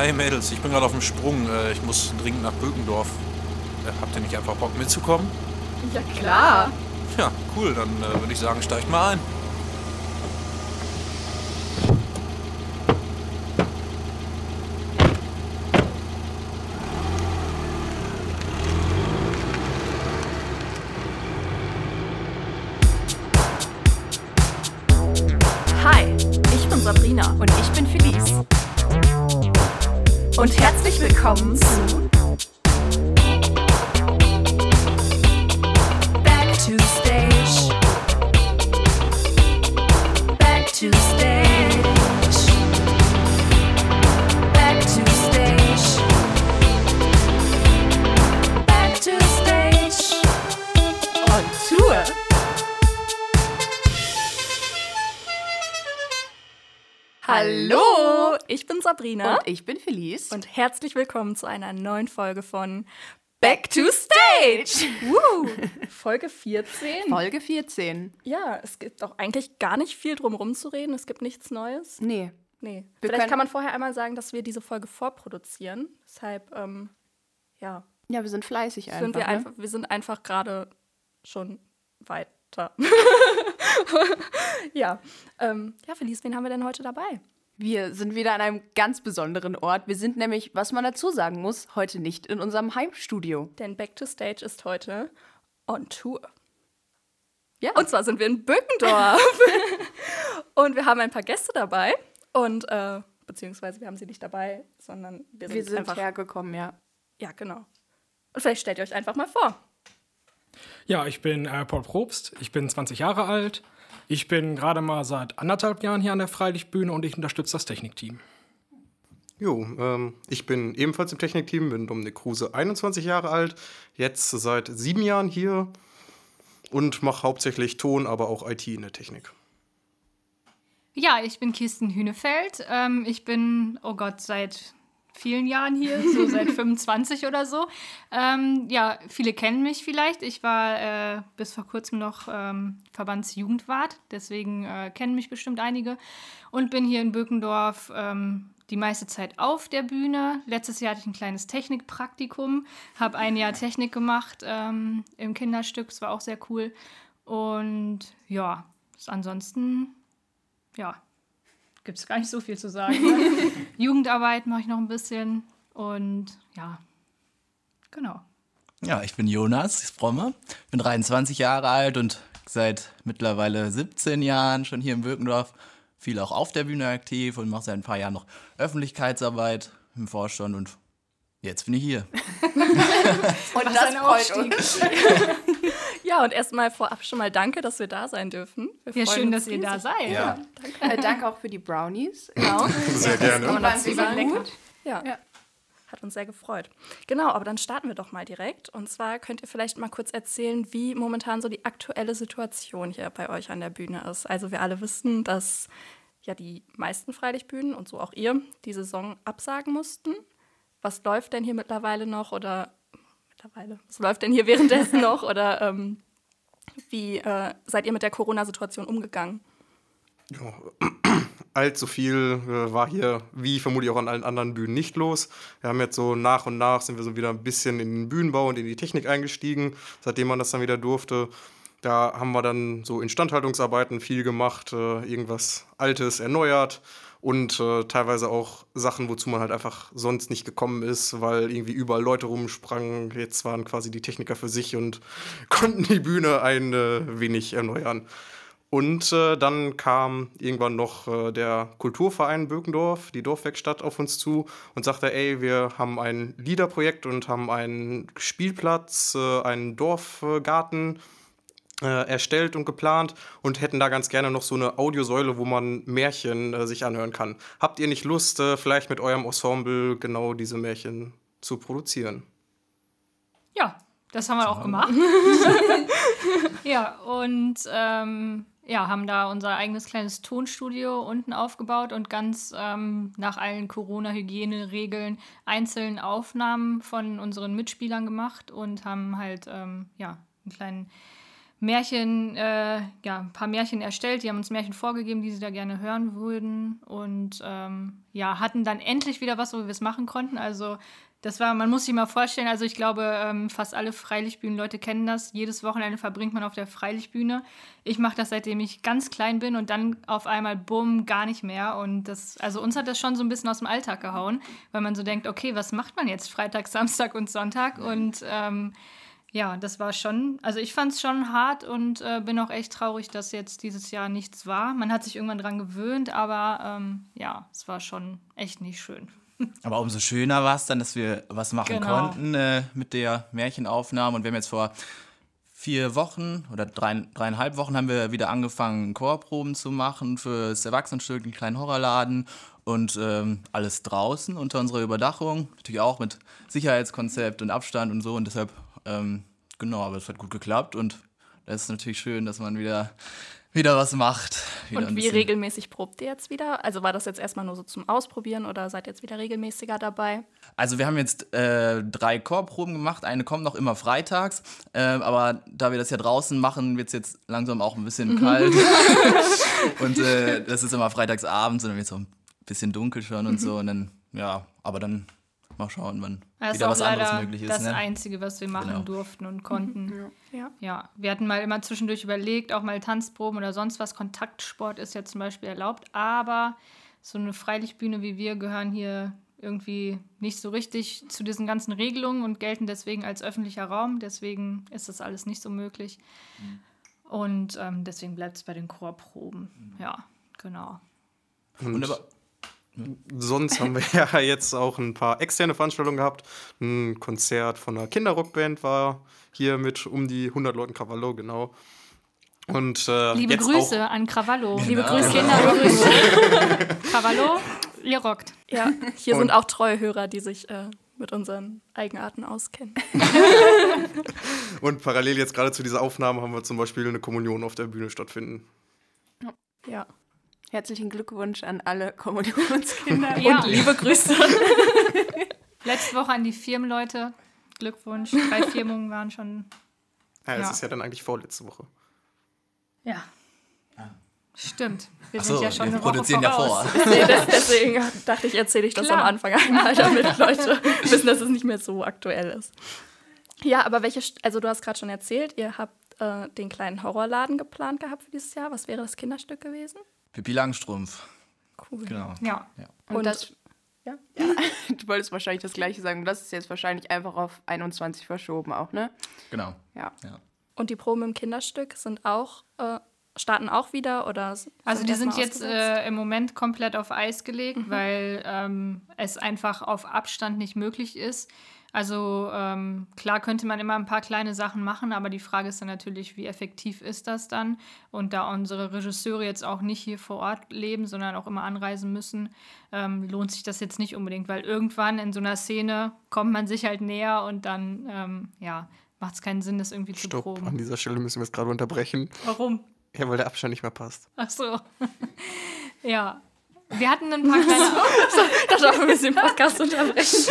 Hi Mädels, ich bin gerade auf dem Sprung. Äh, ich muss dringend nach Bökendorf. Äh, habt ihr nicht einfach Bock mitzukommen? Ja, klar. Ja, cool, dann äh, würde ich sagen, steigt mal ein. Sabrina Und ich bin Felice. und herzlich willkommen zu einer neuen Folge von Back to Stage. Woo. Folge 14. Folge 14. Ja, es gibt auch eigentlich gar nicht viel drum rumzureden. Es gibt nichts Neues. Nee. Nee. Wir Vielleicht kann man vorher einmal sagen, dass wir diese Folge vorproduzieren. Deshalb, ähm, ja, Ja, wir sind fleißig einfach. sind wir ne? einfach, wir sind einfach gerade schon weiter. ja. Ähm, ja, Felice, wen haben wir denn heute dabei? Wir sind wieder an einem ganz besonderen Ort. Wir sind nämlich, was man dazu sagen muss, heute nicht in unserem Heimstudio. Denn Back to Stage ist heute on Tour. Ja. Und zwar sind wir in Böckendorf. und wir haben ein paar Gäste dabei. Und, äh, beziehungsweise wir haben sie nicht dabei, sondern wir sind, wir sind einfach. hergekommen, ja. Ja, genau. Und vielleicht stellt ihr euch einfach mal vor. Ja, ich bin äh, Paul Probst, ich bin 20 Jahre alt. Ich bin gerade mal seit anderthalb Jahren hier an der Freilichtbühne und ich unterstütze das Technikteam. Jo, ähm, ich bin ebenfalls im Technikteam, bin Dominik Kruse, 21 Jahre alt, jetzt seit sieben Jahren hier und mache hauptsächlich Ton, aber auch IT in der Technik. Ja, ich bin Kirsten Hünefeld. Ähm, ich bin, oh Gott, seit vielen Jahren hier, so seit 25 oder so. Ähm, ja, viele kennen mich vielleicht. Ich war äh, bis vor kurzem noch ähm, Verbandsjugendwart, deswegen äh, kennen mich bestimmt einige. Und bin hier in Bökendorf ähm, die meiste Zeit auf der Bühne. Letztes Jahr hatte ich ein kleines Technikpraktikum, habe ein Jahr Technik gemacht ähm, im Kinderstück, das war auch sehr cool. Und ja, ansonsten ja, gibt es gar nicht so viel zu sagen. Jugendarbeit mache ich noch ein bisschen und ja, genau. Ja, ich bin Jonas Fromme, bin 23 Jahre alt und seit mittlerweile 17 Jahren schon hier in Birkendorf viel auch auf der Bühne aktiv und mache seit ein paar Jahren noch Öffentlichkeitsarbeit im Vorstand und jetzt bin ich hier. Und das freut uns. Ja, und erstmal vorab schon mal danke, dass wir da sein dürfen. Wir Ja, freuen schön, uns dass ihr da seid. Ja. Äh, danke auch für die Brownies. Genau. Sehr gerne. Man dazu sagen? lecker. Ja. Ja. Hat uns sehr gefreut. Genau, aber dann starten wir doch mal direkt. Und zwar könnt ihr vielleicht mal kurz erzählen, wie momentan so die aktuelle Situation hier bei euch an der Bühne ist. Also wir alle wissen, dass ja die meisten Freilichtbühnen und so auch ihr die Saison absagen mussten. Was läuft denn hier mittlerweile noch oder mittlerweile, was läuft denn hier währenddessen noch oder ähm, wie äh, seid ihr mit der Corona-Situation umgegangen? Ja, allzu viel äh, war hier, wie vermutlich auch an allen anderen Bühnen, nicht los. Wir haben jetzt so nach und nach sind wir so wieder ein bisschen in den Bühnenbau und in die Technik eingestiegen, seitdem man das dann wieder durfte. Da haben wir dann so Instandhaltungsarbeiten viel gemacht, äh, irgendwas Altes erneuert und äh, teilweise auch Sachen, wozu man halt einfach sonst nicht gekommen ist, weil irgendwie überall Leute rumsprangen. Jetzt waren quasi die Techniker für sich und konnten die Bühne ein äh, wenig erneuern. Und äh, dann kam irgendwann noch äh, der Kulturverein Bökendorf, die Dorfwerkstatt, auf uns zu und sagte, ey, wir haben ein Liederprojekt und haben einen Spielplatz, äh, einen Dorfgarten erstellt und geplant und hätten da ganz gerne noch so eine Audiosäule, wo man Märchen äh, sich anhören kann. Habt ihr nicht Lust, äh, vielleicht mit eurem Ensemble genau diese Märchen zu produzieren? Ja, das haben wir auch gemacht. ja, und ähm, ja, haben da unser eigenes kleines Tonstudio unten aufgebaut und ganz ähm, nach allen Corona-Hygiene-Regeln einzeln Aufnahmen von unseren Mitspielern gemacht und haben halt ähm, ja, einen kleinen Märchen, äh, ja, ein paar Märchen erstellt. Die haben uns Märchen vorgegeben, die sie da gerne hören würden. Und ähm, ja, hatten dann endlich wieder was, wo wir es machen konnten. Also das war, man muss sich mal vorstellen, also ich glaube, ähm, fast alle Freilichtbühnen-Leute kennen das. Jedes Wochenende verbringt man auf der Freilichtbühne. Ich mache das, seitdem ich ganz klein bin und dann auf einmal, bumm, gar nicht mehr. Und das, also uns hat das schon so ein bisschen aus dem Alltag gehauen, weil man so denkt, okay, was macht man jetzt Freitag, Samstag und Sonntag? Und ähm, ja, das war schon, also ich fand es schon hart und äh, bin auch echt traurig, dass jetzt dieses Jahr nichts war. Man hat sich irgendwann dran gewöhnt, aber ähm, ja, es war schon echt nicht schön. Aber umso schöner war es dann, dass wir was machen Genau. konnten äh, mit der Märchenaufnahme. Und wir haben jetzt vor vier Wochen oder drei, dreieinhalb Wochen haben wir wieder angefangen, Chorproben zu machen für das Erwachsenenstück, einen kleinen Horrorladen und ähm, alles draußen unter unserer Überdachung. Natürlich auch mit Sicherheitskonzept und Abstand und so. Und deshalb, ähm, genau, aber es hat gut geklappt und das ist natürlich schön, dass man wieder, wieder was macht. Wieder Und wie regelmäßig probt ihr jetzt wieder? Also war das jetzt erstmal nur so zum Ausprobieren oder seid ihr jetzt wieder regelmäßiger dabei? Also wir haben jetzt äh, drei Chorproben gemacht. Eine kommt noch immer freitags. Äh, aber da wir das ja draußen machen, wird es jetzt langsam auch ein bisschen kalt. und äh, das ist immer freitags abends und dann wird es so ein bisschen dunkel schon und so. Und dann, ja, aber dann mal schauen, wann Das ist wieder was anderes möglich ist. das Ne? Einzige, was wir machen Genau. durften und konnten. Ja. Ja, wir hatten mal immer zwischendurch überlegt, auch mal Tanzproben oder sonst was. Kontaktsport ist ja zum Beispiel erlaubt, aber so eine Freilichtbühne wie wir gehören hier irgendwie nicht so richtig zu diesen ganzen Regelungen und gelten deswegen als öffentlicher Raum. Deswegen ist das alles nicht so möglich. Und ähm, deswegen bleibt es bei den Chorproben. Ja, genau. Und Wunderbar. Sonst haben wir ja jetzt auch ein paar externe Veranstaltungen gehabt. Ein Konzert von einer Kinderrockband war hier mit um die 100 Leuten Cavallo, genau. Und äh, Liebe jetzt Grüße an Cavallo. Liebe Grüße. Kindergrüße. Cavallo, ihr rockt. Ja, hier Und- sind auch treue Hörer, die sich äh, mit unseren Eigenarten auskennen. Und parallel jetzt gerade zu dieser Aufnahme haben wir zum Beispiel eine Kommunion auf der Bühne stattfinden. Ja. Herzlichen Glückwunsch an alle Kommunionskinder. Ja. Und liebe Grüße. Letzte Woche an die Firmenleute. Glückwunsch. Drei Firmungen waren schon. Ja, das Ja. ist ja dann eigentlich vorletzte Woche. Ja. Stimmt. Wir Ach sind so, ja schon wir eine Woche produzieren ja voraus. vor. Nee, das, deswegen dachte ich, erzähle ich das Klar. am Anfang einmal, damit Leute wissen, dass es nicht mehr so aktuell ist. Ja, aber welche, St- also du hast gerade schon erzählt, ihr habt äh, den kleinen Horrorladen geplant gehabt für dieses Jahr. Was wäre das Kinderstück gewesen? Pippi Langstrumpf. Cool. Genau. Ja. Und, Und- das, Ja. du wolltest wahrscheinlich das Gleiche sagen. Das ist jetzt wahrscheinlich einfach auf 21 verschoben auch, ne? Genau. Ja. Und die Proben im Kinderstück sind auch, äh, starten auch wieder oder? Also die sind jetzt äh, im Moment komplett auf Eis gelegt, weil ähm, es einfach auf Abstand nicht möglich ist. Also ähm, klar könnte man immer ein paar kleine Sachen machen, aber die Frage ist dann natürlich, wie effektiv ist das dann? Und da unsere Regisseure jetzt auch nicht hier vor Ort leben, sondern auch immer anreisen müssen, ähm, lohnt sich das jetzt nicht unbedingt, weil irgendwann in so einer Szene kommt man sich halt näher und dann ähm, ja, macht es keinen Sinn, das irgendwie zu Stopp, an proben. dieser Stelle müssen wir es gerade unterbrechen. Warum? Ja, weil der Abstand nicht mehr passt. Ach so. ja. Wir hatten ein paar kleine. Da darf man ein bisschen Podcast unterbrechen.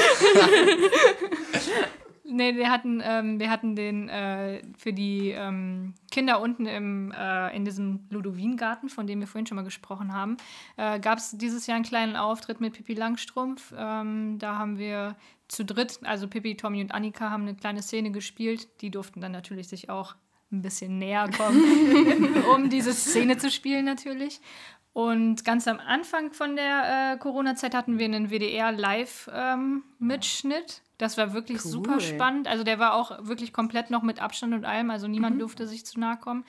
Nee, wir hatten, ähm, wir hatten den äh, für die ähm, Kinder unten im, äh, in diesem Ludowin-Garten, von dem wir vorhin schon mal gesprochen haben, äh, gab es dieses Jahr einen kleinen Auftritt mit Pippi Langstrumpf. Ähm, da haben wir zu dritt, also Pippi, Tommy und Annika, haben eine kleine Szene gespielt. Die durften dann natürlich sich auch ein bisschen näher kommen, um diese Szene zu spielen natürlich. Und ganz am Anfang von der äh, Corona-Zeit hatten wir einen WDR-Live-Mitschnitt. das war wirklich Cool. super spannend. Also der war auch wirklich komplett noch mit Abstand und allem. Also niemand durfte sich zu nahe kommen.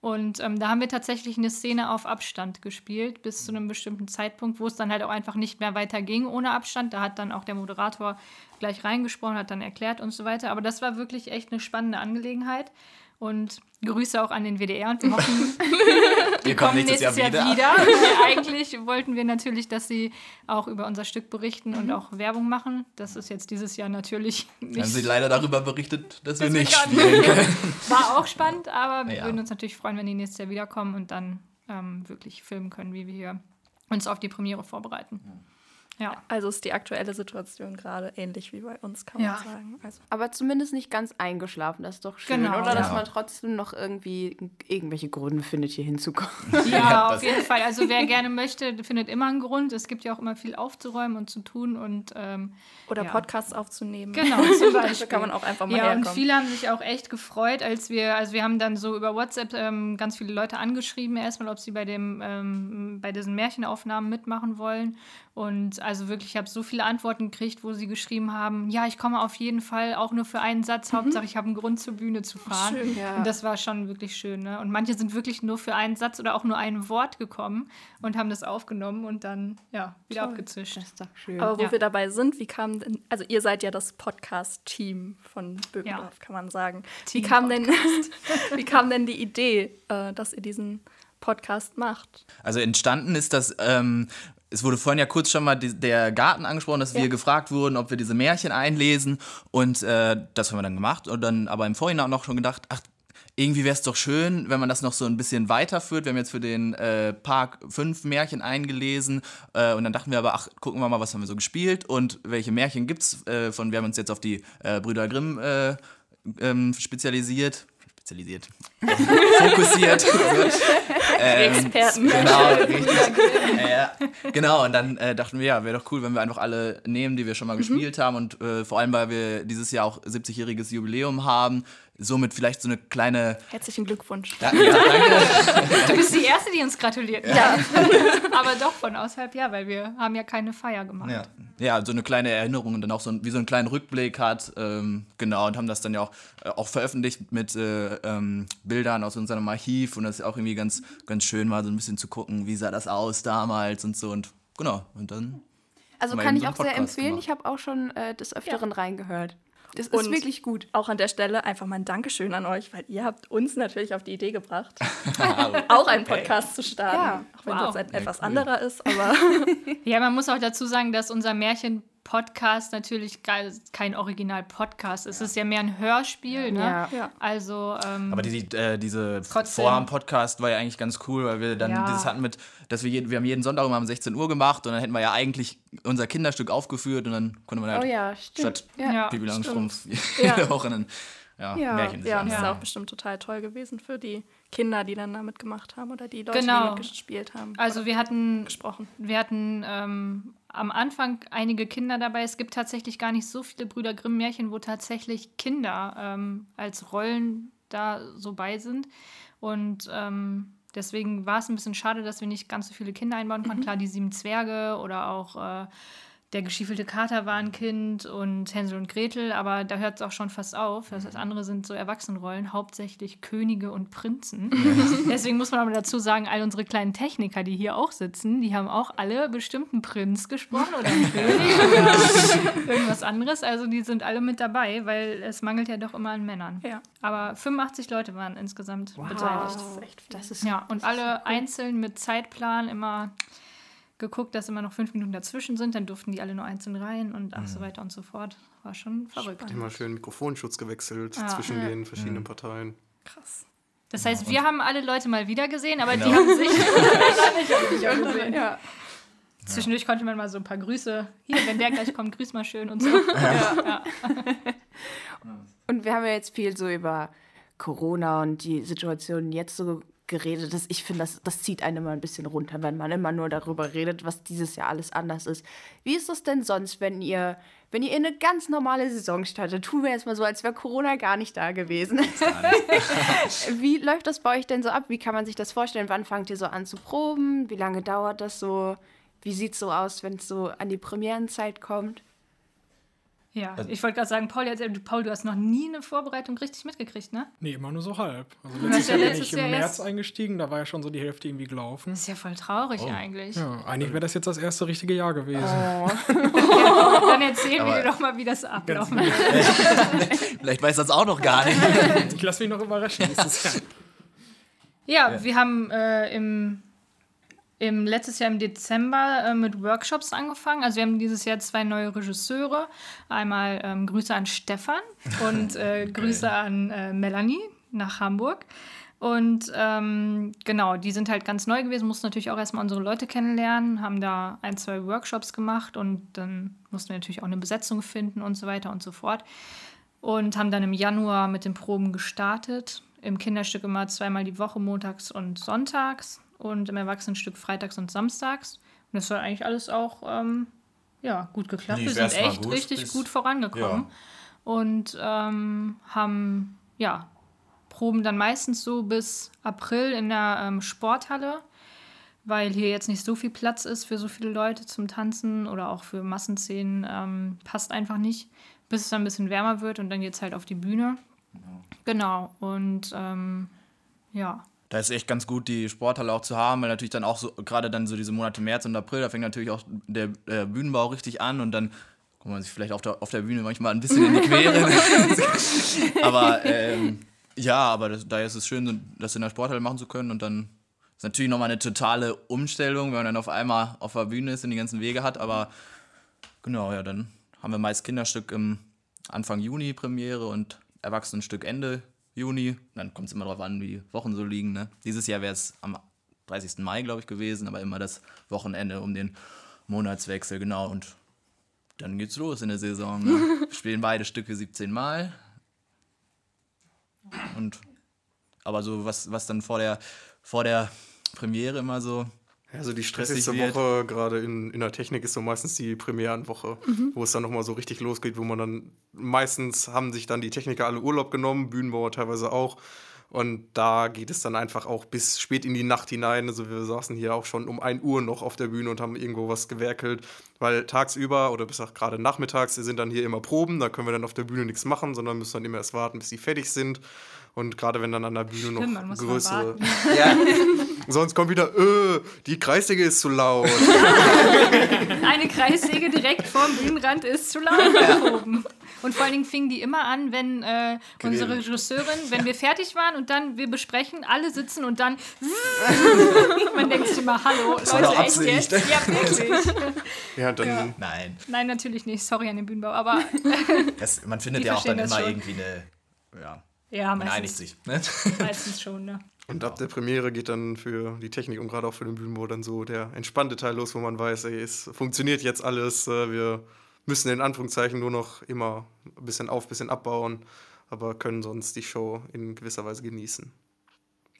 Und ähm, da haben wir tatsächlich eine Szene auf Abstand gespielt, bis zu einem bestimmten Zeitpunkt, wo es dann halt auch einfach nicht mehr weiter ging ohne Abstand. Da hat dann auch der Moderator gleich reingesprochen, hat dann erklärt und so weiter. Aber das war wirklich echt eine spannende Angelegenheit. Und Grüße auch an den WDR und wir hoffen, Wir kommen kommen nächstes, Jahr wieder. Weil Eigentlich wollten wir natürlich, dass sie auch über unser Stück berichten und auch Werbung machen. Das ist jetzt dieses Jahr natürlich Haben nicht. sie leider darüber berichtet, dass wir Dass wir nicht spielen können. War auch spannend, aber wir Ja. würden uns natürlich freuen, wenn die nächstes Jahr wiederkommen und dann ähm, wirklich filmen können, wie wir hier uns auf die Premiere vorbereiten. Ja. Also ist die aktuelle Situation gerade ähnlich wie bei uns, kann Ja. man sagen. Also, Aber zumindest nicht ganz eingeschlafen, das ist doch schön, Genau, oder? Dass ja. man trotzdem noch irgendwie irgendwelche Gründe findet, hier hinzukommen. Ja, auf jeden Fall. Also wer gerne möchte, findet immer einen Grund. Es gibt ja auch immer viel aufzuräumen und zu tun und ähm, oder Ja. Podcasts aufzunehmen. genau, zum Beispiel. kann man auch einfach mal Ja, und herkommen. viele haben sich auch echt gefreut, als wir, also wir haben dann so über WhatsApp ähm, ganz viele Leute angeschrieben, erstmal, ob sie bei dem, ähm, bei diesen Märchenaufnahmen mitmachen wollen. Und also wirklich, ich habe so viele Antworten gekriegt, wo sie geschrieben haben, ja, ich komme auf jeden Fall, auch nur für einen Satz, Hauptsache ich habe einen Grund zur Bühne zu fahren. schön. Ja. Und das war schon wirklich schön. Ne? Und manche sind wirklich nur für einen Satz oder auch nur ein Wort gekommen und haben das aufgenommen und dann ja, wieder Toll. abgezischt. Das ist doch schön. Aber wo Ja. wir dabei sind, wie kam denn, also ihr seid ja das Podcast-Team von Böckendorf, kann man sagen. Wie kam, denn, wie kam denn die Idee, äh, dass ihr diesen Podcast macht? Also entstanden ist das, ähm, es wurde vorhin ja kurz schon mal die, der Garten angesprochen, dass wir Ja. gefragt wurden, ob wir diese Märchen einlesen. Und äh, das haben wir dann gemacht. Und dann aber im Vorhinein auch noch schon gedacht, ach, irgendwie wäre es doch schön, wenn man das noch so ein bisschen weiterführt. Wir haben jetzt für den äh, Park fünf Märchen eingelesen. Äh, und dann dachten wir aber, ach, gucken wir mal, was haben wir so gespielt und welche Märchen gibt's äh, von, wir haben uns jetzt auf die äh, Brüder Grimm äh, ähm, spezialisiert. Spezialisiert. Fokussiert. Ähm, Experten. Genau, richtig. ja, genau, und dann äh, dachten wir, ja, wäre doch cool, wenn wir einfach alle nehmen, die wir schon mal gespielt haben und äh, vor allem, weil wir dieses Jahr auch 70-jähriges Jubiläum haben, somit vielleicht so eine kleine. Herzlichen Glückwunsch. Ja, ja, danke. Du bist die Erste, die uns gratuliert. Ja. Aber doch von außerhalb, ja, weil wir haben ja keine Feier gemacht. Ja. ja, so eine kleine Erinnerung und dann auch so ein, wie so einen kleinen Rückblick hat. Ähm, genau, und haben das dann ja auch, äh, auch veröffentlicht mit äh, ähm, Bildern aus unserem Archiv und das ist auch irgendwie ganz, ganz schön, mal so ein bisschen zu gucken, wie sah das aus damals und so und genau, und dann. Also kann ich auch einen sehr Podcast empfehlen. gemacht. Ich habe auch schon äh, des Öfteren reingehört. Das ist Und- wirklich gut. Auch an der Stelle einfach mal ein Dankeschön an euch, weil ihr habt uns natürlich auf die Idee gebracht, auch einen Podcast zu starten. Ja. Auch wenn Wow. das ein etwas cool. anderer ist, aber Ja, man muss auch dazu sagen, dass unser Märchen-Podcast natürlich kein Original-Podcast. Es ist ja mehr ein Hörspiel. Ne? Ja. ja. Also, ähm, Aber die, die, äh, diese. Vorhaben-Podcast war ja eigentlich ganz cool, weil wir dann Ja. dieses hatten mit, dass wir jeden, wir haben jeden Sonntag immer um 16 Uhr gemacht und dann hätten wir ja eigentlich unser Kinderstück aufgeführt und dann konnte man halt Oh ja, stimmt. statt Ja. Ja, Pipi Langstrumpf Ja. jede Woche einen ja, Ja. Märchen ja, und das ist Ja. auch bestimmt total toll gewesen für die Kinder, die dann da mitgemacht haben oder die Leute, Genau. die mitgespielt haben. also wir hatten gesprochen. Wir hatten ähm, am Anfang einige Kinder dabei. Es gibt tatsächlich gar nicht so viele Brüder Grimm-Märchen, wo tatsächlich Kinder ähm, als Rollen da so bei sind. Und ähm, deswegen war es ein bisschen schade, dass wir nicht ganz so viele Kinder einbauen konnten. Klar, die sieben Zwerge oder auch äh, der geschiefelte Kater war ein Kind und Hänsel und Gretel, aber da hört es auch schon fast auf. Das heißt, andere sind so Erwachsenenrollen, hauptsächlich Könige und Prinzen. Deswegen muss man aber dazu sagen, all unsere kleinen Techniker, die hier auch sitzen, die haben auch alle bestimmt einen Prinz gesprochen oder einen König oder irgendwas anderes. Also die sind alle mit dabei, weil es mangelt ja doch immer an Männern. Ja. Aber 85 Leute waren insgesamt beteiligt. Das ist echt viel. Das ist Ja, und alle einzeln mit Zeitplan immer geguckt, dass immer noch fünf Minuten dazwischen sind. Dann durften die alle nur einzeln rein und ach so weiter und so fort. War schon verrückt. Immer schön Mikrofonschutz gewechselt Ja. zwischen den verschiedenen Parteien. krass. Das heißt, wir haben alle Leute mal wieder gesehen, aber die haben sich ja. Zwischendurch konnte man mal so ein paar Grüße. Hier, wenn der gleich kommt, grüß mal schön und so. Ja. Und wir haben ja jetzt viel so über Corona und die Situation jetzt so geredet. Das, ich finde, das, das zieht einen immer ein bisschen runter, wenn man immer nur darüber redet, was dieses Jahr alles anders ist. Wie ist das denn sonst, wenn ihr, wenn ihr in eine ganz normale Saison startet? Tun wir jetzt mal so, als wäre Corona gar nicht da gewesen. Wie läuft das bei euch denn so ab? Wie kann man sich das vorstellen? Wann fangt ihr so an zu proben? Wie lange dauert das so? Wie sieht es so aus, wenn es so an die Premierenzeit kommt? Ja, ich wollte gerade sagen, Paul, jetzt, Paul, du hast noch nie eine Vorbereitung richtig mitgekriegt, ne? Nee, immer nur so halb. Also hast letztes ja Jahr bin letztes ich im März erst- eingestiegen, da war ja schon so die Hälfte irgendwie gelaufen. Das ist ja voll traurig eigentlich. Ja, eigentlich wäre das jetzt das erste richtige Jahr gewesen. Dann erzähl Aber- mir doch mal, wie das abläuft. Vielleicht weiß das auch noch gar nicht. Ich lasse mich noch überraschen nächstes Jahr. Ja, wir haben äh, im, im letztes Jahr im Dezember äh, mit Workshops angefangen. Also wir haben dieses Jahr zwei neue Regisseure. Einmal ähm, Grüße an Stefan und äh, Grüße an äh, Melanie nach Hamburg. Und ähm, genau, die sind halt ganz neu gewesen, mussten natürlich auch erstmal unsere Leute kennenlernen, haben da ein, zwei Workshops gemacht und dann mussten wir natürlich auch eine Besetzung finden und so weiter und so fort. Und haben dann im Januar mit den Proben gestartet. Im Kinderstück immer zweimal die Woche, montags und sonntags und im Erwachsenenstück freitags und samstags. Und das war eigentlich alles auch ähm, ja, gut geklappt. Lief wir sind echt gut, richtig gut vorangekommen. Ja. Und ähm, haben, ja, proben dann meistens so bis April in der ähm, Sporthalle, weil hier jetzt nicht so viel Platz ist für so viele Leute zum Tanzen oder auch für Massenszenen. Ähm, passt einfach nicht, bis es dann ein bisschen wärmer wird und dann geht es halt auf die Bühne. Genau, und ähm, ja. Da ist echt ganz gut, die Sporthalle auch zu haben, weil natürlich dann auch so, gerade dann so diese Monate März und April, da fängt natürlich auch der, der Bühnenbau richtig an und dann kommt man sich vielleicht auf der, auf der Bühne manchmal ein bisschen in die Quere. aber ähm, ja, aber das, daher ist es schön, das in der Sporthalle machen zu können und dann ist natürlich nochmal eine totale Umstellung, wenn man dann auf einmal auf der Bühne ist und die ganzen Wege hat, aber genau, ja, dann haben wir meist Kinderstück im Anfang Juni Premiere und Erwachsenenstück Ende Juni. Dann kommt es immer darauf an, wie die Wochen so liegen. Ne? Dieses Jahr wäre es am 30. Mai, glaube ich, gewesen, aber immer das Wochenende um den Monatswechsel, genau. Und dann geht's los in der Saison. Ne? Wir spielen beide Stücke 17 Mal. Und aber so, was, was dann vor der, vor der Premiere immer so Also die Stressig stressigste wird. Woche, gerade in, in der Technik, ist so meistens die Premierenwoche, wo es dann nochmal so richtig losgeht, wo man dann meistens haben sich dann die Techniker alle Urlaub genommen, Bühnenbauer teilweise auch. Und da geht es dann einfach auch bis spät in die Nacht hinein. Also wir saßen hier auch schon um 1 Uhr noch auf der Bühne und haben irgendwo was gewerkelt, weil tagsüber oder bis auch gerade nachmittags sind dann hier immer Proben, da können wir dann auf der Bühne nichts machen, sondern müssen dann immer erst warten, bis die fertig sind. Und gerade wenn dann an der Bühne noch Stimmt, man muss mal größere. Ja. Sonst kommt wieder, äh, die Kreissäge ist zu laut. Eine Kreissäge direkt vorm Bühnenrand ist zu laut Proben. Und vor allen Dingen fingen die immer an, wenn äh, unsere Regisseurin, wenn wir fertig waren und dann wir besprechen, alle sitzen und dann man denkt sich immer, hallo, war Leute, echt jetzt? Ja, wirklich. Ja, dann Nein. Nein, natürlich nicht. Sorry an den Bühnenbau, aber Das, man findet ja auch dann das immer schon. irgendwie eine. Ja, ja, man einigt meistens, sich. Ne? meistens schon, ne? Und ab der Premiere geht dann für die Technik und gerade auch für den Bühnenbau dann so der entspannte Teil los, wo man weiß, ey, es funktioniert jetzt alles. äh, Wir müssen in Anführungszeichen nur noch immer ein bisschen auf, ein bisschen abbauen, aber können sonst die Show in gewisser Weise genießen.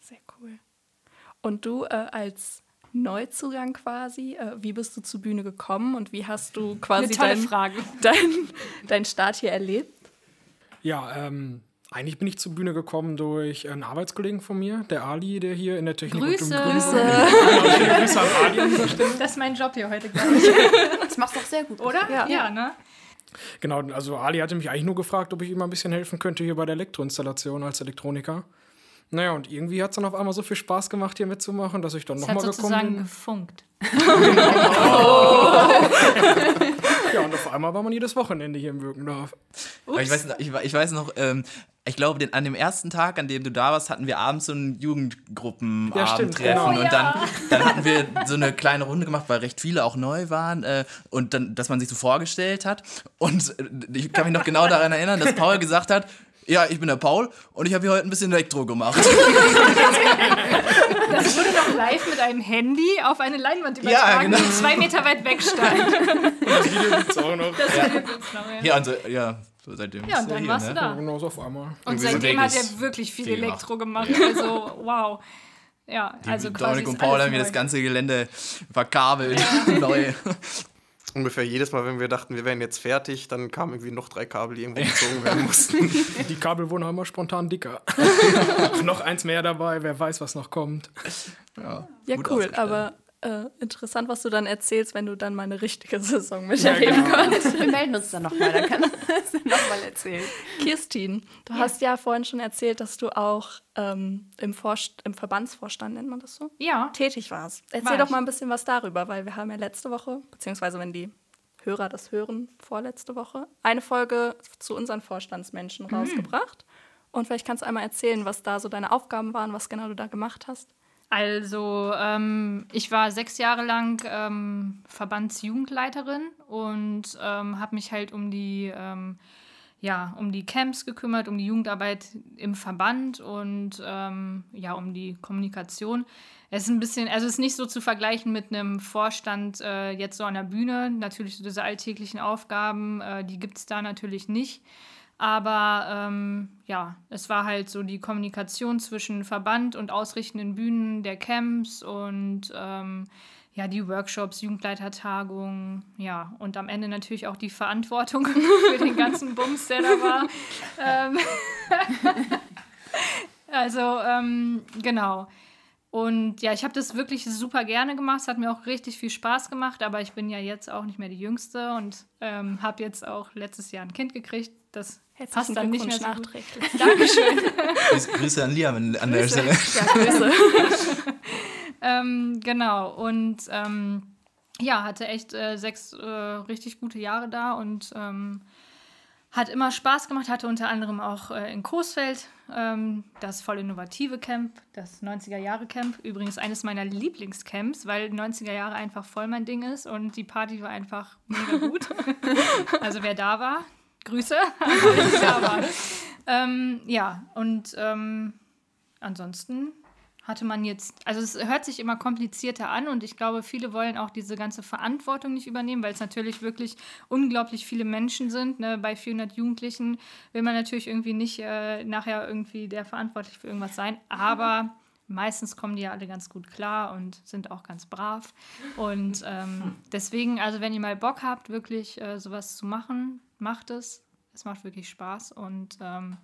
Sehr cool. Und du äh, als Neuzugang quasi, äh, wie bist du zur Bühne gekommen und wie hast du quasi deinen dein, dein Start hier erlebt? Ja, ähm, eigentlich bin ich zur Bühne gekommen durch einen Arbeitskollegen von mir, der Ali, der hier in der Technik und Grüße. Grün- Grüße. Ja, schöne Grüße an Ali an dieser Stelle. Das ist mein Job hier heute, glaube ich. Das machst du auch sehr gut. Oder? Ja. ja ne? Genau, also Ali hatte mich eigentlich nur gefragt, ob ich ihm ein bisschen helfen könnte hier bei der Elektroinstallation als Elektroniker. Naja, und irgendwie hat es dann auf einmal so viel Spaß gemacht, hier mitzumachen, dass ich dann nochmal gekommen sozusagen bin. gefunkt. Ja, und auf einmal war man jedes Wochenende hier im. Aber ich weiß noch, ich, ich weiß noch ähm, ich glaube, den, an dem ersten Tag, an dem du da warst, hatten wir abends so ein Jugendgruppenabendtreffen. Ja, stimmt, genau. Und dann, dann hatten wir so eine kleine Runde gemacht, weil recht viele auch neu waren. Äh, und dann, dass man sich so vorgestellt hat. Und ich kann mich noch genau daran erinnern, dass Paul gesagt hat, ja, ich bin der Paul und ich habe hier heute ein bisschen Elektro gemacht. Das wurde doch live mit einem Handy auf eine Leinwand übertragen, genau. die zwei Meter weit weg stand. Das Video gibt's auch noch. Das Video gibt's noch, ja. ja, und so, ja, so seitdem. Ja, und dann hier, warst ne? du da. Genau so auf einmal. Und seitdem hat er wirklich viel, viel Elektro gemacht. Also, wow. Ja, also quasi. Dominik und ist Paul haben mir das ganze Gelände verkabelt. Neu. Ungefähr jedes Mal, wenn wir dachten, wir wären jetzt fertig, dann kamen irgendwie noch drei Kabel, die irgendwo gezogen werden mussten. Die Kabel wurden auch immer spontan dicker. noch eins mehr dabei, wer weiß, was noch kommt. Ja, Ja, cool, aber äh, interessant, was du dann erzählst, wenn du dann mal eine richtige Saison miterleben genau. konntest. Wir melden uns dann nochmal, dann kann er es nochmal erzählen. Kirstin, du hast ja vorhin schon erzählt, dass du auch ähm, im, Vorst im Verbandsvorstand, nennt man das so, Ja, tätig warst. Erzähl War doch mal ein bisschen was darüber, weil wir haben ja letzte Woche, beziehungsweise wenn die Hörer das hören, vorletzte Woche, eine Folge zu unseren Vorstandsmenschen rausgebracht. Und vielleicht kannst du einmal erzählen, was da so deine Aufgaben waren, was genau du da gemacht hast. Also, ähm, ich war sechs Jahre lang ähm, Verbandsjugendleiterin und ähm, habe mich halt um die ähm, ja, um die Camps gekümmert, um die Jugendarbeit im Verband und ähm, ja, um die Kommunikation. Es ist ein bisschen, also es ist nicht so zu vergleichen mit einem Vorstand äh, jetzt so an der Bühne. Natürlich so diese alltäglichen Aufgaben, äh, die gibt es da natürlich nicht. Aber ähm, ja, es war halt so die Kommunikation zwischen Verband und ausrichtenden Bühnen der Camps und ähm, ja, die Workshops, Jugendleitertagungen, ja, und am Ende natürlich auch die Verantwortung für den ganzen Bums, der da war. ähm, also, ähm, genau. Und ja, ich habe das wirklich super gerne gemacht. Es hat mir auch richtig viel Spaß gemacht, aber ich bin ja jetzt auch nicht mehr die Jüngste und ähm, habe jetzt auch letztes Jahr ein Kind gekriegt. Das passt dann nicht mehr so nachträglich. Dankeschön. Grüße an Liam an der Stelle. Ja, Grüße. ähm, genau. Und ähm, ja, hatte echt äh, sechs äh, richtig gute Jahre da und ähm, hat immer Spaß gemacht. Hatte unter anderem auch äh, in Coesfeld ähm, das voll innovative Camp, das 90er Jahre Camp. Übrigens eines meiner Lieblingscamps, weil 90er Jahre einfach voll mein Ding ist und die Party war einfach mega gut. also wer da war, Grüße. da war. Ähm, ja, und ähm, ansonsten hatte man jetzt, also es hört sich immer komplizierter an und ich glaube, viele wollen auch diese ganze Verantwortung nicht übernehmen, weil es natürlich wirklich unglaublich viele Menschen sind. Ne? Bei 400 Jugendlichen will man natürlich irgendwie nicht äh, nachher irgendwie der verantwortlich für irgendwas sein, aber meistens kommen die ja alle ganz gut klar und sind auch ganz brav. Und ähm, deswegen, also wenn ihr mal Bock habt, wirklich äh, sowas zu machen, macht es. Es macht wirklich Spaß und ähm,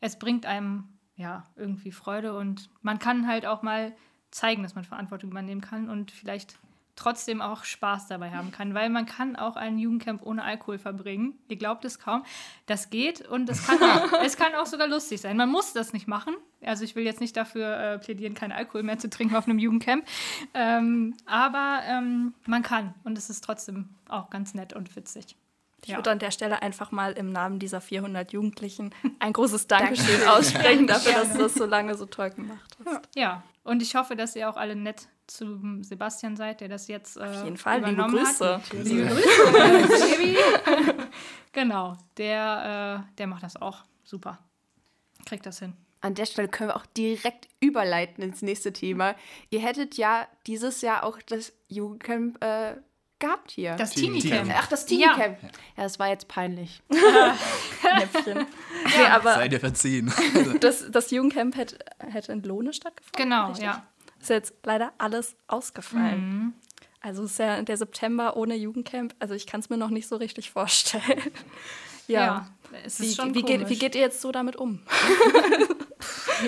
es bringt einem ja, irgendwie Freude und man kann halt auch mal zeigen, dass man Verantwortung übernehmen kann und vielleicht trotzdem auch Spaß dabei haben kann, weil man kann auch ein Jugendcamp ohne Alkohol verbringen. Ihr glaubt es kaum. Das geht und es kann auch, es kann auch sogar lustig sein. Man muss das nicht machen. Also ich will jetzt nicht dafür äh, plädieren, keinen Alkohol mehr zu trinken auf einem Jugendcamp. Ähm, aber ähm, man kann und es ist trotzdem auch ganz nett und witzig. Ich ja. würde an der Stelle einfach mal im Namen dieser 400 Jugendlichen ein großes Dankeschön aussprechen dafür, dass du das so lange so toll gemacht hast. Ja, und ich hoffe, dass ihr auch alle nett zu Sebastian seid, der das jetzt äh, Auf jeden Fall, liebe Grüße. Liebe Grüße. genau, der, äh, der macht das auch super. Kriegt das hin. An der Stelle können wir auch direkt überleiten ins nächste Thema. Ihr hättet ja dieses Jahr auch das Jugendcamp äh, gehabt hier. Das Teenie-Camp. Ach, das Teenie-Camp. Ja. ja, das war jetzt peinlich. Näpfchen. ja. Nee, aber Seid ihr verziehen. das, das Jugendcamp hätte, hätte in Lohne stattgefunden. Genau, richtig? ja. Ist jetzt leider alles ausgefallen. Mhm. Also ist ja der September ohne Jugendcamp. Also ich kann es mir noch nicht so richtig vorstellen. ja. ja es ist wie, schon wie, geht, wie geht ihr jetzt so damit um?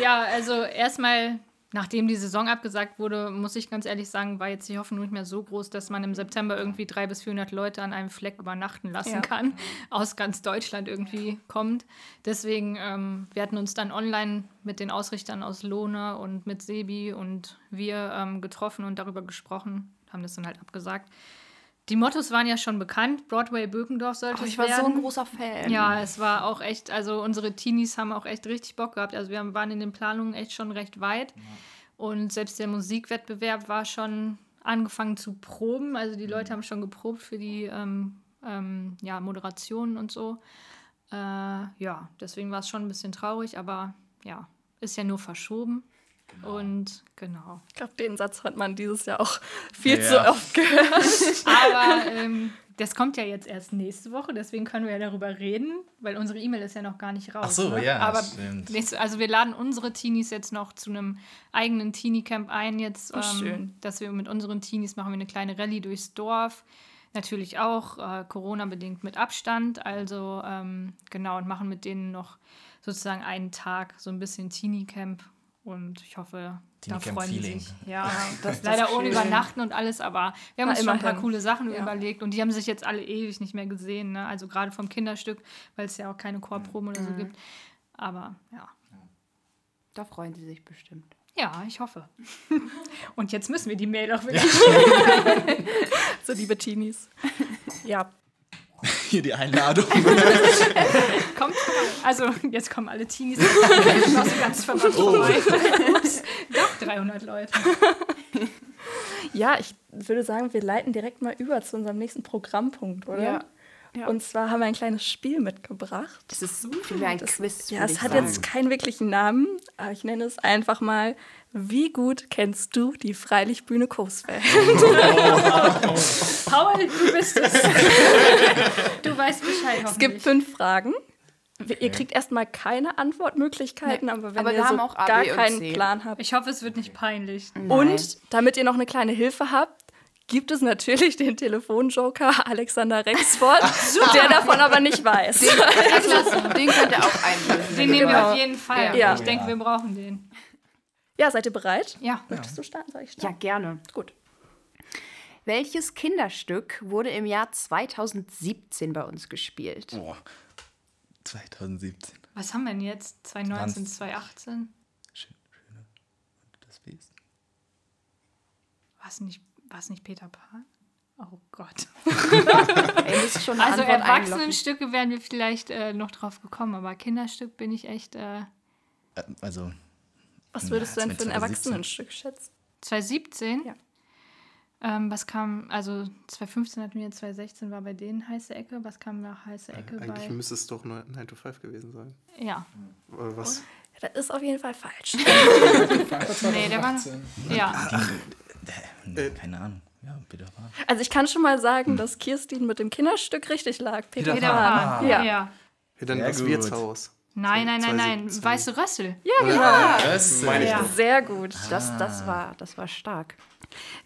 ja, also erstmal Nachdem die Saison abgesagt wurde, muss ich ganz ehrlich sagen, war jetzt die Hoffnung nicht mehr so groß, dass man im September irgendwie 300 bis 400 Leute an einem Fleck übernachten lassen ja. kann, aus ganz Deutschland irgendwie kommt. Deswegen, ähm, wir hatten uns dann online mit den Ausrichtern aus Lohne und mit Sebi und wir ähm, getroffen und darüber gesprochen, haben das dann halt abgesagt. Die Mottos waren ja schon bekannt. Broadway Birkendorf sollte oh, ich war so ein großer Fan. Ja, es war auch echt, also unsere Teenies haben auch echt richtig Bock gehabt. Also wir waren in den Planungen echt schon recht weit. Ja. Und selbst der Musikwettbewerb war schon angefangen zu proben. Also die Leute mhm. haben schon geprobt für die ähm, ähm, ja, Moderationen und so. Äh, ja, deswegen war es schon ein bisschen traurig, aber ja, ist ja nur verschoben. Genau. Und genau. Ich glaube, den Satz hat man dieses Jahr auch viel ja. zu oft gehört. Aber ähm, das kommt ja jetzt erst nächste Woche, deswegen können wir ja darüber reden, weil unsere E-Mail ist ja noch gar nicht raus. Ach so, ne? ja. Aber nächste, also wir laden unsere Teenies jetzt noch zu einem eigenen Teenie-Camp ein, jetzt, oh, ähm, schön. dass wir mit unseren Teenies machen wir eine kleine Rallye durchs Dorf. Natürlich auch äh, Corona-bedingt mit Abstand, also ähm, genau, und machen mit denen noch sozusagen einen Tag so ein bisschen Teenie-Camp und ich hoffe, da freuen die sich. Ja, das, leider das ohne Übernachten und alles, aber wir haben Na, uns schon ein paar coole Sachen ja. überlegt und die haben sich jetzt alle ewig nicht mehr gesehen. Ne? Also gerade vom Kinderstück, weil es ja auch keine Chorproben mhm. oder so mhm. gibt. Aber ja. Da freuen sie sich bestimmt. Ja, ich hoffe. Und jetzt müssen wir die Mail auch wirklich. so, liebe Teenies. Ja, hier die Einladung. Kommt, also jetzt kommen alle Teenies aus ganz verwandt oh. Ups, doch 300 Leute. Ja, ich würde sagen, wir leiten direkt mal über zu unserem nächsten Programmpunkt, oder? Ja. Und zwar haben wir ein kleines Spiel mitgebracht. Das ist vielmehr ein Quiz. Ja, es hat sagen. jetzt keinen wirklichen Namen, aber ich nenne es einfach mal, wie gut kennst du die Freilichtbühne Coesfeld? Paul, du bist es. du weißt Bescheid. Es gibt fünf Fragen. Ihr kriegt erstmal keine Antwortmöglichkeiten, aber wenn Aber ihr wir so haben auch A, gar keinen C. Plan habt. Ich hoffe, es wird nicht peinlich. Und damit ihr noch eine kleine Hilfe habt, gibt es natürlich den Telefonjoker Alexander Rexford, der davon aber nicht weiß. Den könnt ihr auch einlösen. Den nehmen wir Genau. auf jeden Fall. Ja. Ich denke, wir brauchen den. Ja, seid ihr bereit? Ja. Möchtest du starten? Soll ich Ja, starten? gerne. Gut. Welches Kinderstück wurde im Jahr 2017 bei uns gespielt? Boah. 2017. Was haben wir denn jetzt? 2019, Ganz- 2018? Schön, schöne. Das Wesen. War es nicht, war es nicht Peter Pan? Oh Gott. Ey, Also. Erwachsenenstücke wären wir vielleicht äh, noch drauf gekommen, aber Kinderstück bin ich echt äh, Äh, Also, Was würdest du Ja, denn für ein 2017. Erwachsenenstück schätzen? 2017. Ja. Ähm, was kam, also 2015 hatten wir, 2016 war bei denen heiße Ecke. Was kam nach heiße Ecke Eigentlich bei? müsste es doch 9 to 5 gewesen sein. Ja. Oder was? Ja, das ist auf jeden Fall falsch. Nee, der war ja. Nee, keine Ahnung. Ja, Peter Pan. Also ich kann schon mal sagen, dass Kirstin mit dem Kinderstück richtig lag. Peter, Peter Peter Pan. Pan. Ja. ja. Ja, dann das. Wirtshaus. Nein, nein, nein, nein. 2017. Weiße Rössel. Ja, genau. Das Meine ich Ja. Sehr gut. Das, das, war, das war stark.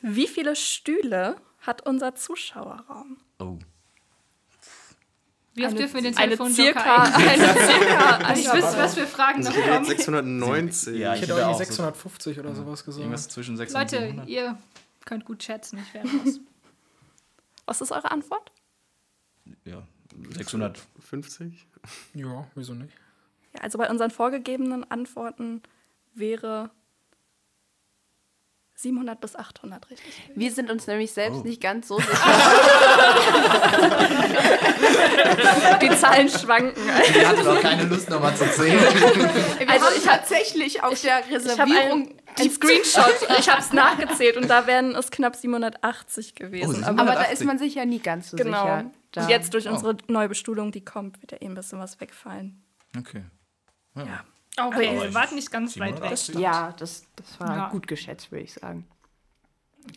Wie viele Stühle hat unser Zuschauerraum? Oh. Wie oft dürfen wir den Telefonjoker circa, ein? eine circa Ich wüsste, was für Fragen noch Ich hätte kommen. jetzt 690. Ja, Ich ich hätte auch auch so 650 oder sowas gesagt. irgendwas zwischen 600 und Leute, 700. ihr könnt gut schätzen. Ich werde was. Was ist eure Antwort? Ja, 600. 50? Ja, wieso nicht? Ja, also bei unseren vorgegebenen Antworten wäre 700 bis 800 richtig. Wir sind uns nämlich selbst Oh. nicht ganz so sicher. Die Zahlen schwanken. Ich hatte doch keine Lust nochmal zu zählen. also ich tatsächlich auf der Ich habe Reservierung einen, einen Screenshot. Ich habe es nachgezählt und da wären es knapp 780 gewesen. Oh, aber Aber da 180. ist man sich ja nie ganz so genau. sicher. Und jetzt durch unsere neue Bestuhlung, die kommt, wird ja eh ein bisschen was wegfallen. Okay. Ja. Okay, Aber wir warten nicht ganz weit weg. 780. Ja, das, das war Ja. gut geschätzt, würde ich sagen.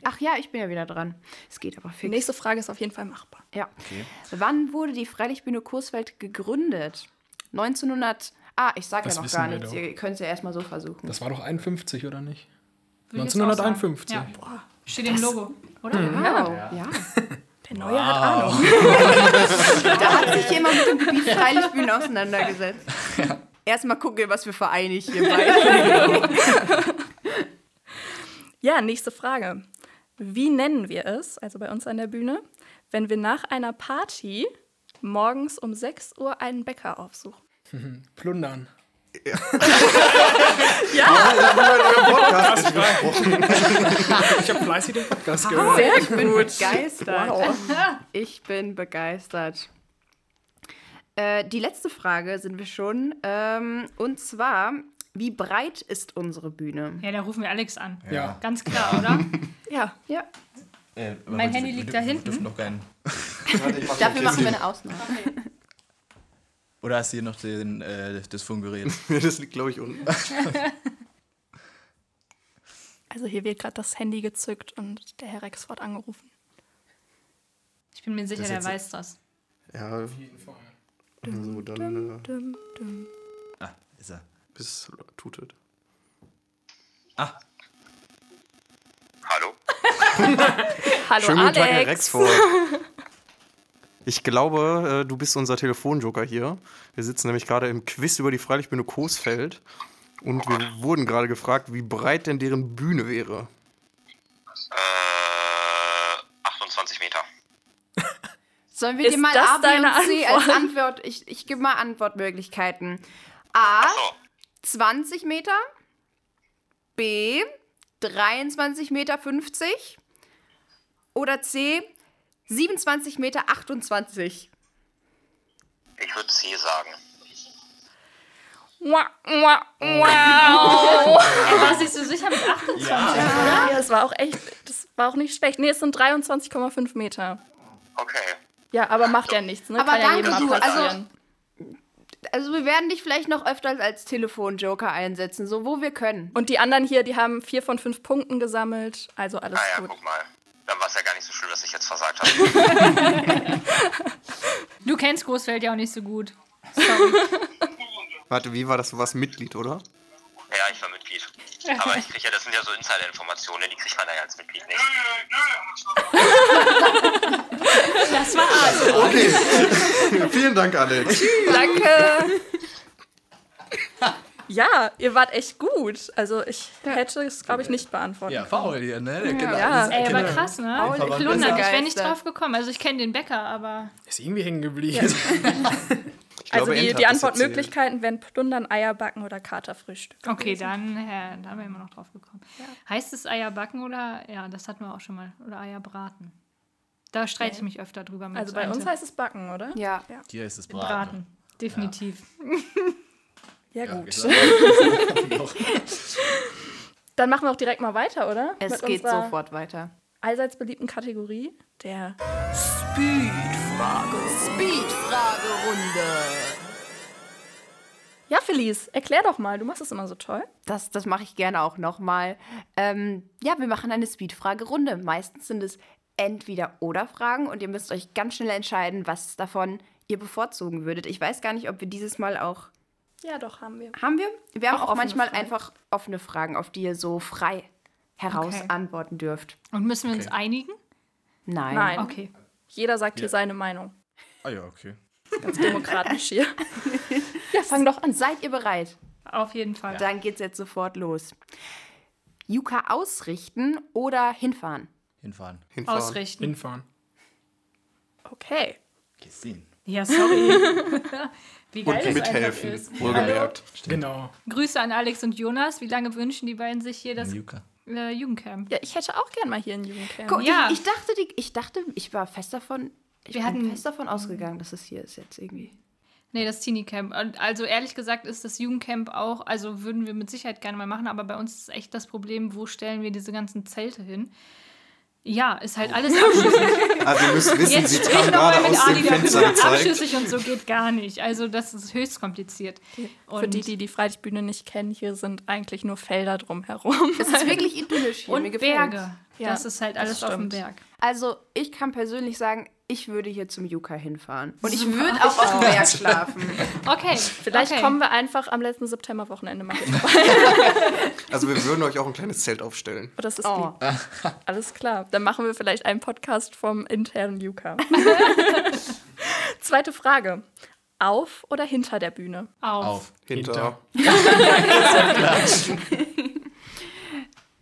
Ach ja, ich bin ja wieder dran. Es geht aber Die fix. nächste Frage ist auf jeden Fall machbar. Ja. Wann wurde die Freilichtbühne Coesfeld gegründet? 1900. Ah, ich sag Das ja noch gar nichts. doch. Ihr könnt es ja erstmal so versuchen. Das war doch 51, oder nicht? Sagen. 1951. Ja. Steht im Logo, oder? Wow, ja. Der Neue hat Ahnung. Da hat sich jemand mit dem Gebiet Freilichtbühnen auseinandergesetzt. Erstmal gucken, was für Vereine ich hier bei. Ja, nächste Frage. Wie nennen wir es, also bei uns an der Bühne, wenn wir nach einer Party morgens um 6 Uhr einen Bäcker aufsuchen? Plundern. Ich habe fleißig den Podcast gehört. Sehr Ich bin begeistert. Ich bin begeistert. Äh, die letzte Frage sind wir schon. Ähm, und zwar, wie breit ist unsere Bühne? Ja, da rufen wir Alex an. Ja. Ganz klar, oder? Ja, Ja, Äh, Mein Handy liegt da wir hinten. dürfen noch keinen. dafür machen wir eine Ausnahme. Oder hast du hier noch den, äh, das Funkgerät? Das liegt, glaube ich, unten. also hier wird gerade das Handy gezückt und der Herr Rexford angerufen. Ich bin mir sicher, der weiß das. Ja, also dann äh, Dum, dum. Ah, ist er. bis tutet. Ah, Hallo? Hallo Schönen guten Tag, Herr Alex. Rexford. Ich glaube, äh, du bist unser Telefonjoker hier. Wir sitzen nämlich gerade im Quiz über die Freilichtbühne Coesfeld. Und wir wurden gerade gefragt, wie breit denn deren Bühne wäre. Äh, 28 Meter. Sollen wir Ist dir mal das A, B deine und C als Antwort? Antwort? Ich, ich gebe mal Antwortmöglichkeiten. A, So, 20 Meter. B, 23 Meter 50. Oder C, 27 Meter 28. ich würde C sagen. Wow, wow, wow. Er war sich so sicher mit 28, oder? Ja, das war auch echt, das war auch nicht schlecht. Nee, es sind 23,5 Meter. Okay. Ja, aber macht ja nichts, ne? Aber Kann ja danke, jedem du. Also- passieren. Also wir werden dich vielleicht noch öfter als Telefonjoker einsetzen, so wo wir können. Und die anderen hier, die haben vier von fünf Punkten gesammelt. Also alles Ah ja, gut. guck mal. Dann war es ja gar nicht so schlimm, dass ich jetzt versagt habe. Du kennst Großfeld ja auch nicht so gut. Warte, wie war das? Du warst Mitglied, oder? ja, ich war Mitglied. Aber ich krieg ja, das sind ja so Insider-Informationen, die kriegt man ja als Mitglied nicht. Das war also. Okay. Vielen Dank, Alex. Danke. Ja, ihr wart echt gut. Also ich hätte es, glaube ich, nicht beantworten Ja, faul hier, ne? Der Kinder, Ja. Ey, aber krass, ne? Plunder, ich wäre nicht drauf gekommen. Also ich kenne den Bäcker, aber Ist irgendwie hängen geblieben. Ich Also glaube, die, die Antwortmöglichkeiten wären Plundern, Eier backen oder Katerfrühstück. okay, dann äh, da wären wir noch drauf gekommen. Heißt es Eier backen oder ja, das hatten wir auch schon mal oder Eier braten? Da streite ich mich öfter drüber mit Also bei uns heißt es backen, oder? Ja. Hier ist es Braten. Braten. Definitiv. Ja, Ja, gut. gesagt. Dann machen wir auch direkt mal weiter, oder? Es Mit geht sofort weiter. allseits beliebten Kategorie, der Ja, Felice, erklär doch mal, du machst es immer so toll. Das, das mache ich gerne auch nochmal. Ähm, ja, wir machen eine Speed-Fragerunde. Meistens sind es Entweder-Oder-Fragen und ihr müsst euch ganz schnell entscheiden, was davon ihr bevorzugen würdet. Ich weiß gar nicht, ob wir dieses Mal auch. Ja, doch, haben wir. Haben wir? Wir haben Auch manchmal Fragen. einfach offene Fragen, auf die ihr so frei heraus Okay. antworten dürft. Und müssen wir uns einigen? Nein. Nein. Okay. Jeder sagt hier seine Meinung. Ah ja, okay. Ganz demokratisch hier. ja, fang doch an. Seid ihr bereit? Auf jeden Fall. Dann geht's jetzt sofort los. Yuka ausrichten oder hinfahren? Hinfahren. Hinfahren. Ausrichten. Hinfahren. Okay. Christine. Ja, sorry. Wie geil Und mithelfen, ist. wohlgemerkt. Genau. Grüße an Alex und Jonas. Wie lange wünschen die beiden sich hier das Juka. äh, Jugendcamp? Ja, ich hätte auch gern mal hier ein Jugendcamp. Guck, Ja. ich, ich dachte, die, ich dachte, ich war fest davon, ich Wir bin hatten- fest davon ausgegangen, dass es hier ist jetzt irgendwie. Nee, das Teenie Camp. Also ehrlich gesagt ist das Jugendcamp auch, also würden wir mit Sicherheit gerne mal machen, aber bei uns ist echt das Problem, wo stellen wir diese ganzen Zelte hin? Ja, ist halt alles abschüssig. Also ihr müsst wissen, Jetzt sie nochmal gerade mit aus Ali dem Fenster darüber. gezeigt. Abschüssig und so geht gar nicht. Also das ist höchst kompliziert. Für Und- die, die die Freilichtbühne nicht kennen, hier sind eigentlich nur Felder drumherum. Es ist wirklich idyllisch hier. Mir Und. Berge. Ja, das ist halt alles auf dem. Berg. Also, ich kann persönlich sagen, ich würde hier zum Yuka hinfahren. Und ich würde auch auf dem Berg schlafen. Okay. Vielleicht okay. kommen wir einfach am letzten Septemberwochenende mal vorbei. Also wir würden euch auch ein kleines Zelt aufstellen. Oh, Das ist Oh. lieb. Alles klar. Dann machen wir vielleicht einen Podcast vom internen Yuka. Zweite Frage. Auf oder hinter der Bühne? auf. Auf. Hinter.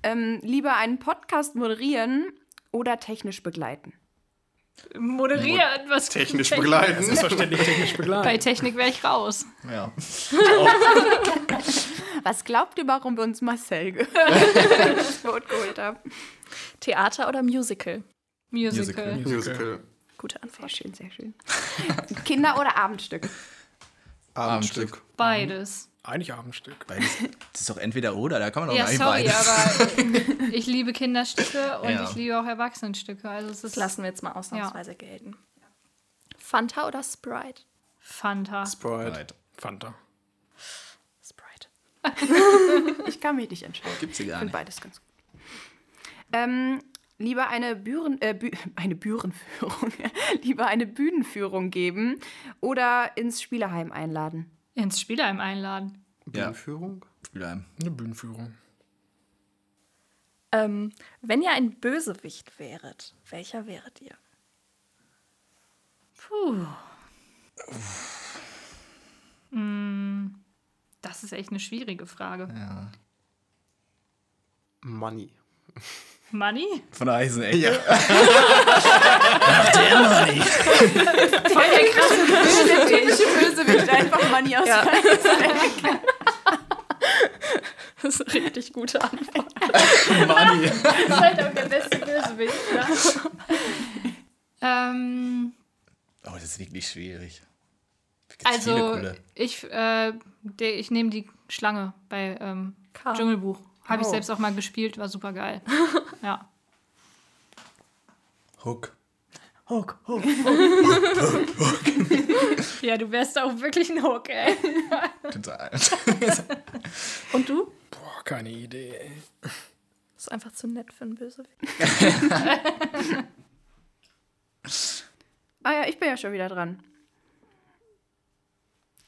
Ähm, lieber einen Podcast moderieren oder technisch begleiten? Moderieren. Was Technisch Technik- begleiten. Selbstverständlich technisch Bei begleitet. Technik wäre ich raus. Ja. Was glaubt ihr, warum wir uns Marcel Boot geholt haben? Theater oder Musical? Musical. Musical. Musical. Gute Sehr Antwort. schön, sehr schön. Kinder- oder Abendstück? Abendstück. Beides. Eigentlich Abendstück. Beides. Das ist doch entweder oder, da kann man doch Ja, nicht sorry, beides. aber ich liebe Kinderstücke und Ja. ich liebe auch Erwachsenenstücke. Also es Das ist lassen wir jetzt mal ausnahmsweise gelten. Fanta oder Sprite? Fanta. Sprite. Fanta. Sprite. Ich kann mich nicht entscheiden. Gibt's sie Ich gar finde nicht. beides ganz gut. Ähm, lieber eine, Büren, äh, Bü eine Bürenführung, lieber eine Bühnenführung geben oder ins Spieleheim einladen. Ins Spielheim einladen. Ja. Bühnenführung? Spielheim. Eine Bühnenführung. Ähm, wenn ihr ein Bösewicht wäret, welcher wäret ihr? Puh. Mm, Das ist echt eine schwierige Frage. Ja. Money. Money? Von der Eisenecke. Ja. Voll der krasse Der typische Bösewicht, einfach Money aus. Ja. Das ist eine richtig gute Antwort. Money. Das ist halt auch der beste Bösewicht, ja. ähm, Oh, das ist wirklich schwierig. Also, ich, äh, der, ich nehme die Schlange bei ähm. Dschungelbuch. Habe ich Oh. selbst auch mal gespielt, war super geil. ja. Hook. Hook, Hook. Ja, du wärst auch wirklich ein Hook, ey. Total. Und du? Boah, keine Idee. ey. Ist einfach zu nett für einen Bösewicht. Ah ja, ich bin ja schon wieder dran.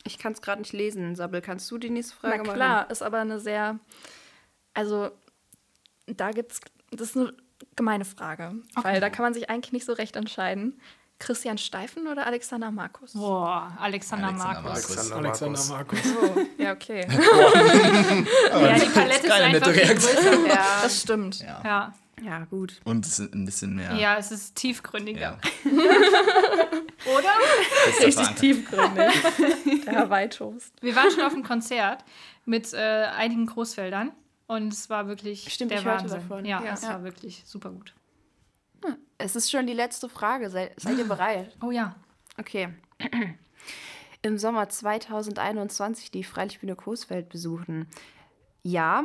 Ich kann es gerade nicht lesen. Sabbel, kannst du die nächste Frage Na klar, ist aber eine sehr, also da gibt's, das ist eine gemeine Frage, weil da kann man sich eigentlich nicht so recht entscheiden. Christian Steifen oder Alexander Markus? Boah, Alexander, Alexander Markus. Markus. Alexander Markus. Oh, ja, okay. Ja, die Palette ist Keine einfach nette viel Reaktion. größer. Ja. Das stimmt. Ja. Ja. ja, gut. Und es ist ein bisschen mehr. ja, es ist tiefgründiger. Ja. Oder? Fester Richtig tiefgründig. Der Hawaii-Toast. Wir waren schon auf einem Konzert mit äh, einigen Großfeldern und es war wirklich Stimmt, der ich hörte Wahnsinn. davon. Ja, Ja. es war wirklich super gut. Es ist schon die letzte Frage. Seid, seid ihr bereit? Oh ja. Okay. Im Sommer 2021 die Freilichtbühne Coesfeld besuchen. Ja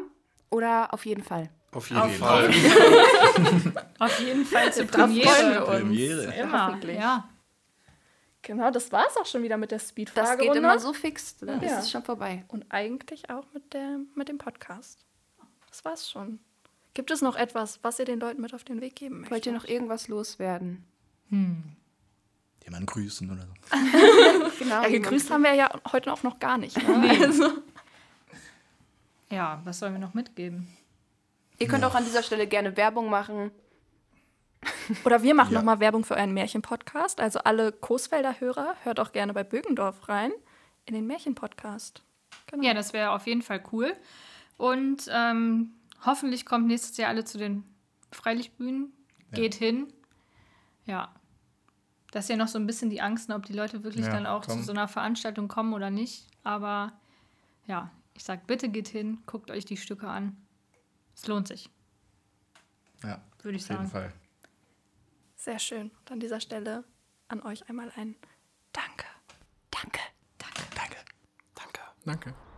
oder auf jeden Fall? Auf jeden Auf Fall. Auf jeden Fall zur Premiere. uns. Premiere. Immer, ja. Genau, das war es auch schon wieder mit der Das Speed-Fragerunde. geht immer so fix. Dann Ja. ist es schon vorbei. Und eigentlich auch mit, der, mit dem Podcast. Das war's schon. Gibt es noch etwas, was ihr den Leuten mit auf den Weg geben möchtet? Wollt ihr noch irgendwas loswerden? Jemanden grüßen oder so. Genau. Ja, gegrüßt haben wir ja heute auch noch gar nicht. Ne? Also, Ja, was sollen wir noch mitgeben? Ihr könnt auch an dieser Stelle gerne Werbung machen. oder wir machen Ja. noch mal Werbung für euren Märchen-Podcast. Also alle Coesfelder Hörer, hört auch gerne bei Bögendorf rein in den Märchen-Podcast. Genau. Ja, das wäre auf jeden Fall cool. Und ähm, hoffentlich kommt nächstes Jahr alle zu den Freilichtbühnen. Geht hin. Ja. Das ist ja noch so ein bisschen die Angst, ne, ob die Leute wirklich Ja, dann auch kommen. zu so einer Veranstaltung kommen oder nicht. Aber ja, ich sag, bitte geht hin, guckt euch die Stücke an. Es lohnt sich, Ja, würde ich auf jeden sagen. Fall. Sehr schön. Und an dieser Stelle an euch einmal ein Danke. Danke. Danke. Danke. Danke.